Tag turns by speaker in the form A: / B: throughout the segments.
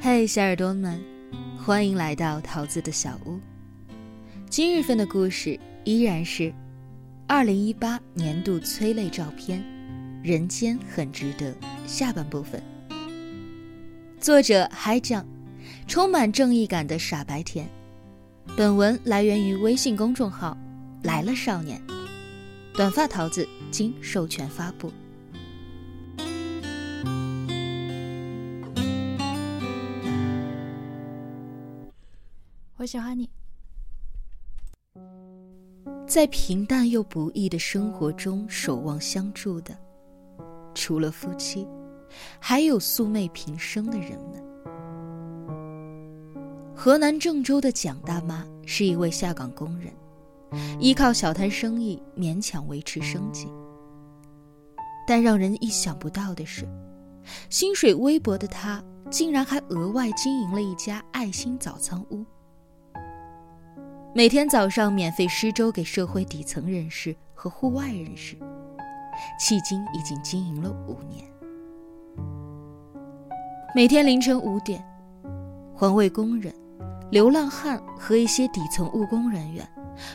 A: 嘿，小耳朵们，欢迎来到桃子的小屋。今日份的故事依然是二零一八年度催泪照片《人间很值得》下半部分。作者海酱，充满正义感的傻白甜。本文来源于微信公众号“来了少年”，短发桃子经授权发布。
B: 我喜欢你。
A: 在平淡又不易的生活中守望相助的，除了夫妻，还有素昧平生的人们。河南郑州的蒋大妈是一位下岗工人，依靠小摊生意勉强维持生计。但让人意想不到的是，薪水微薄的她竟然还额外经营了一家爱心早餐屋。每天早上免费施粥给社会底层人士和户外人士，迄今已经经营了五年。每天凌晨五点，环卫工人、流浪汉和一些底层务工人员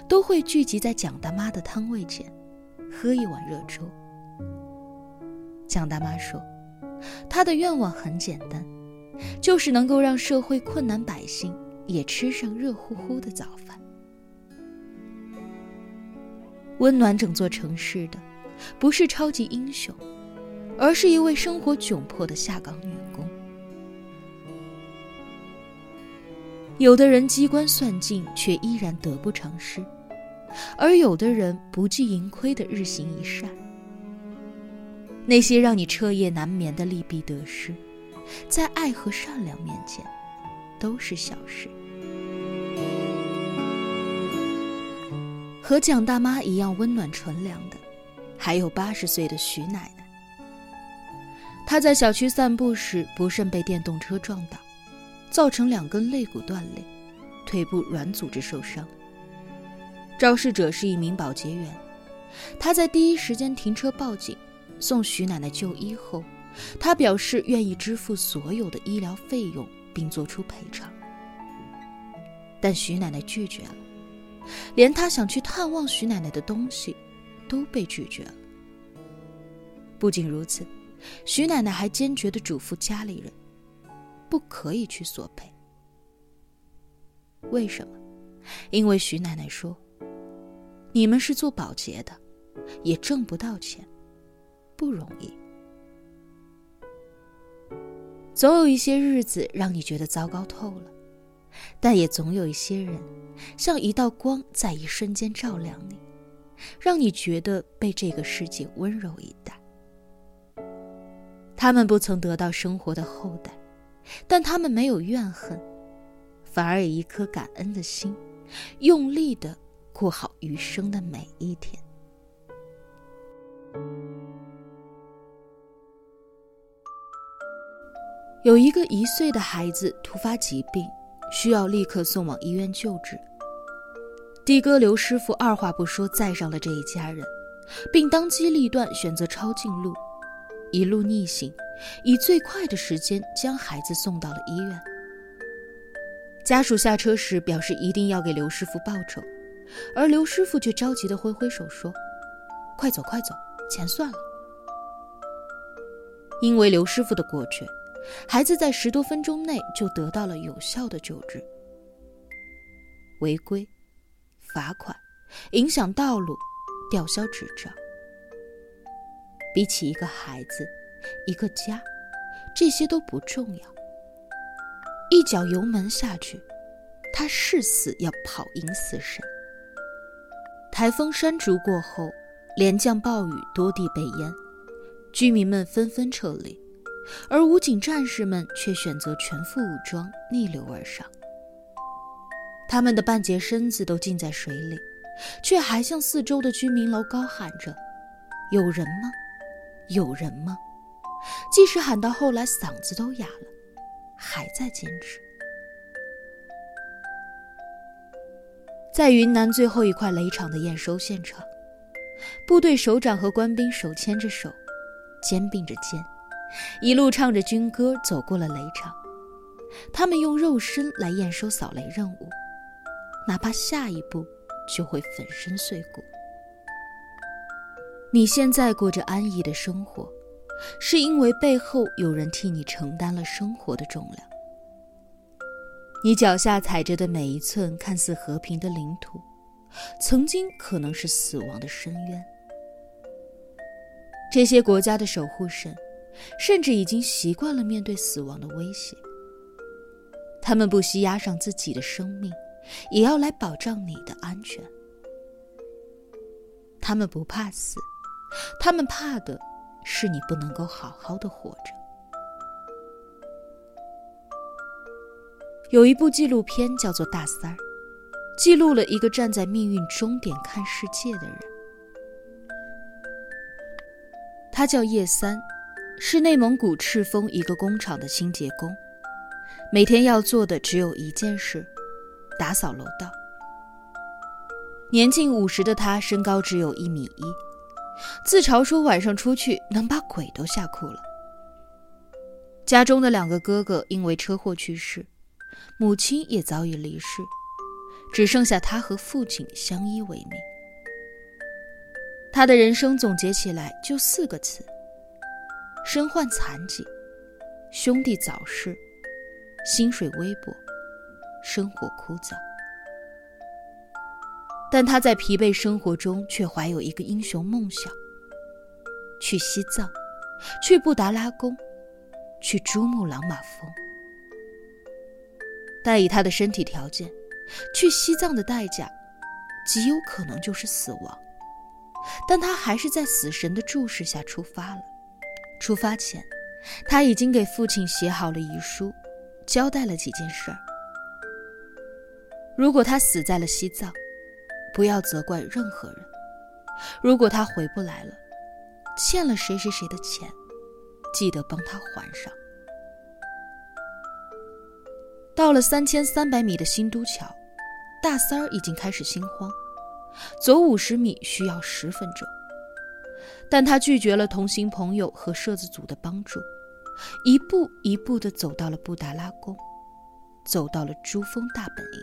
A: 都会聚集在蒋大妈的摊位前，喝一碗热粥。蒋大妈说：“她的愿望很简单，就是能够让社会困难百姓也吃上热乎乎的早饭。”温暖整座城市的，不是超级英雄，而是一位生活窘迫的下岗女工。有的人机关算尽，却依然得不偿失；而有的人不计盈亏的日行一善。那些让你彻夜难眠的利弊得失，在爱和善良面前，都是小事。和蒋大妈一样温暖纯良的，还有八十岁的徐奶奶。她在小区散步时不慎被电动车撞倒，造成两根肋骨断裂，腿部软组织受伤。肇事者是一名保洁员，他在第一时间停车报警，送徐奶奶就医后，他表示愿意支付所有的医疗费用并做出赔偿，但徐奶奶拒绝了。连他想去探望徐奶奶的东西，都被拒绝了。不仅如此，徐奶奶还坚决地嘱咐家里人，不可以去索赔。为什么？因为徐奶奶说：“你们是做保洁的，也挣不到钱，不容易。总有一些日子让你觉得糟糕透了。”但也总有一些人，像一道光，在一瞬间照亮你，让你觉得被这个世界温柔以待。他们不曾得到生活的厚待，但他们没有怨恨，反而以一颗感恩的心，用力的过好余生的每一天。有一个一岁的孩子突发疾病。需要立刻送往医院救治。的哥刘师傅二话不说载上了这一家人，并当机立断选择抄近路，一路逆行，以最快的时间将孩子送到了医院。家属下车时表示一定要给刘师傅报仇，而刘师傅却着急地挥挥手说：“快走快走，钱算了。”因为刘师傅的果决。孩子在十多分钟内就得到了有效的救治。违规、罚款、影响道路、吊销执照，比起一个孩子、一个家，这些都不重要。一脚油门下去，他誓死要跑赢死神。台风山竹过后，连降暴雨，多地被淹，居民们纷纷撤离。而武警战士们却选择全副武装逆流而上，他们的半截身子都浸在水里，却还向四周的居民楼高喊着：“有人吗？有人吗？”即使喊到后来嗓子都哑了，还在坚持。在云南最后一块雷场的验收现场，部队首长和官兵手牵着手，肩并着肩。一路唱着军歌走过了雷场。他们用肉身来验收扫雷任务，哪怕下一步就会粉身碎骨。你现在过着安逸的生活，是因为背后有人替你承担了生活的重量。你脚下踩着的每一寸看似和平的领土，曾经可能是死亡的深渊。这些国家的守护神，甚至已经习惯了面对死亡的威胁。他们不惜押上自己的生命，也要来保障你的安全。他们不怕死。他们怕的是你不能够好好的活着。有一部纪录片叫做《大三儿》，记录了一个站在命运终点看世界的人。他叫叶三，是内蒙古赤峰一个工厂的清洁工，每天要做的只有一件事：打扫楼道。年近五十的他，身高只有一米一。自嘲说晚上出去能把鬼都吓哭了。家中的两个哥哥因为车祸去世，母亲也早已离世，只剩下他和父亲相依为命。他的人生总结起来就四个词：身患残疾，兄弟早逝，薪水微薄，生活枯燥。但他在疲惫生活中却怀有一个英雄梦想：去西藏，去布达拉宫，去珠穆朗玛峰。但以他的身体条件，去西藏的代价极有可能就是死亡。但他还是在死神的注视下出发了。出发前，他已经给父亲写好了遗书，交代了几件事儿。如果他死在了西藏，不要责怪任何人。如果他回不来了，欠了谁谁谁的钱，记得帮他还上。到了三千三百米的新都桥，大三儿已经开始心慌，走五十米需要十分钟。但他拒绝了同行朋友和摄制组的帮助，一步一步地走到了布达拉宫，走到了珠峰大本营。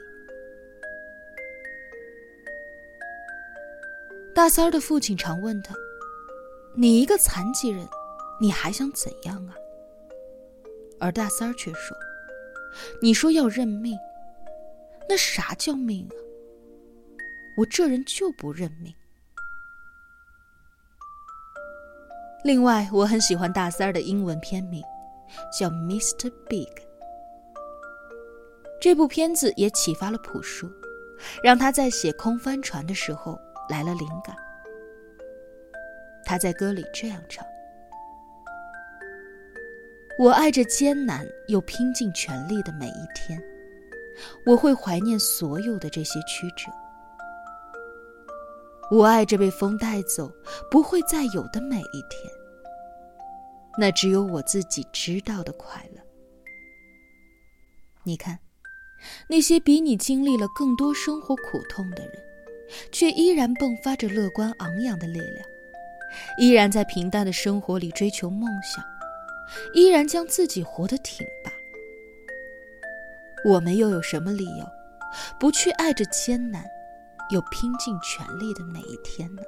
A: 大三儿的父亲常问他：“你一个残疾人，你还想怎样啊？”而大三儿却说：“你说要认命，那啥叫命啊？我这人就不认命。”另外，我很喜欢大三儿的英文片名，叫《Mr. Big》。这部片子也启发了朴树，让他在写《空帆船》的时候。来了灵感，他在歌里这样唱：“我爱着艰难又拼尽全力的每一天，我会怀念所有的这些曲折。我爱着被风带走不会再有的每一天，那只有我自己知道的快乐。你看，那些比你经历了更多生活苦痛的人。”却依然迸发着乐观昂扬的力量，依然在平淡的生活里追求梦想，依然将自己活得挺拔。我们又有什么理由不去爱着艰难有拼尽全力的每一天呢？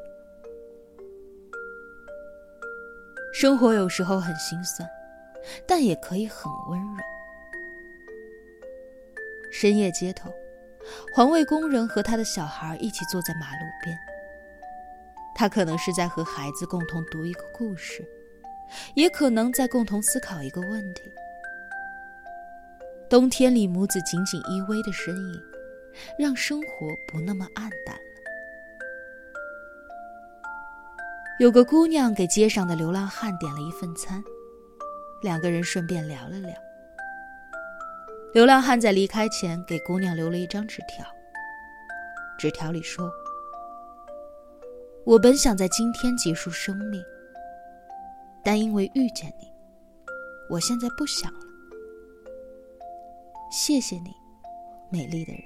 A: 生活有时候很心酸，但也可以很温柔。深夜街头。环卫工人和他的小孩一起坐在马路边。他可能是在和孩子共同读一个故事，也可能在共同思考一个问题。冬天里母子紧紧依偎的身影，让生活不那么暗淡了。有个姑娘给街上的流浪汉点了一份餐，两个人顺便聊了聊。流浪汉在离开前给姑娘留了一张纸条。纸条里说：“我本想在今天结束生命，但因为遇见你，我现在不想了。谢谢你，美丽的人。”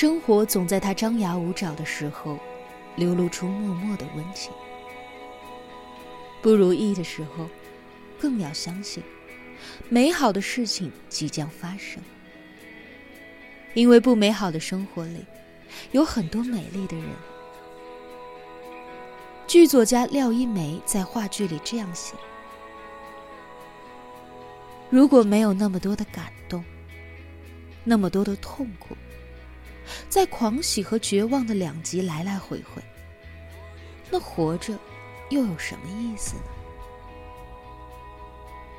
A: 生活总在他张牙舞爪的时候，流露出默默的温情。不如意的时候，更要相信，美好的事情即将发生。因为不美好的生活里，有很多美丽的人。剧作家廖一梅在话剧里这样写：“如果没有那么多的感动，那么多的痛苦，在狂喜和绝望的两极来来回回，那活着又有什么意思呢？”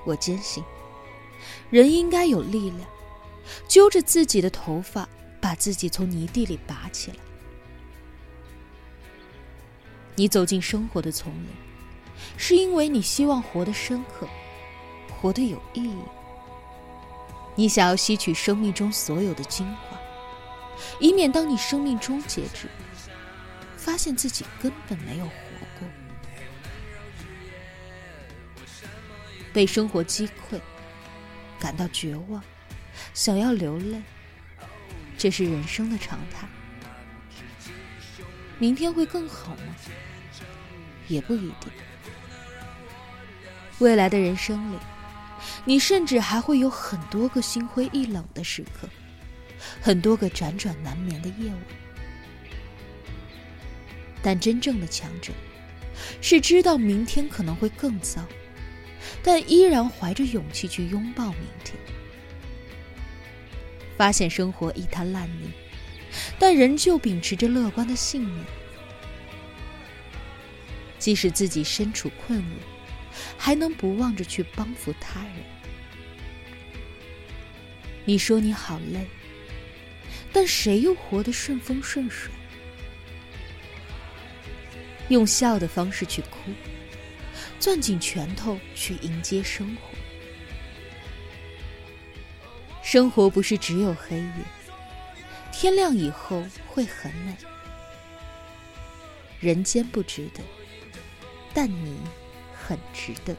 A: 我坚信，人应该有力量。揪着自己的头发，把自己从泥地里拔起来。你走进生活的丛林，是因为你希望活得深刻，活得有意义。你想要吸取生命中所有的精华，以免当你生命终结之，发现自己根本没有活过，被生活击溃，感到绝望。想要流泪，这是人生的常态。明天会更好吗？也不一定。未来的人生里，你甚至还会有很多个心灰意冷的时刻，很多个辗转难眠的夜晚。但真正的强者，是知道明天可能会更糟，但依然怀着勇气去拥抱明天。发现生活一滩烂泥，但仍旧秉持着乐观的信念。即使自己身处困厄，还能不忘着去帮扶他人。你说你好累，但谁又活得顺风顺水？用笑的方式去哭，攥紧拳头去迎接生活。生活不是只有黑夜，天亮以后会很美。人间不值得，但你很值得。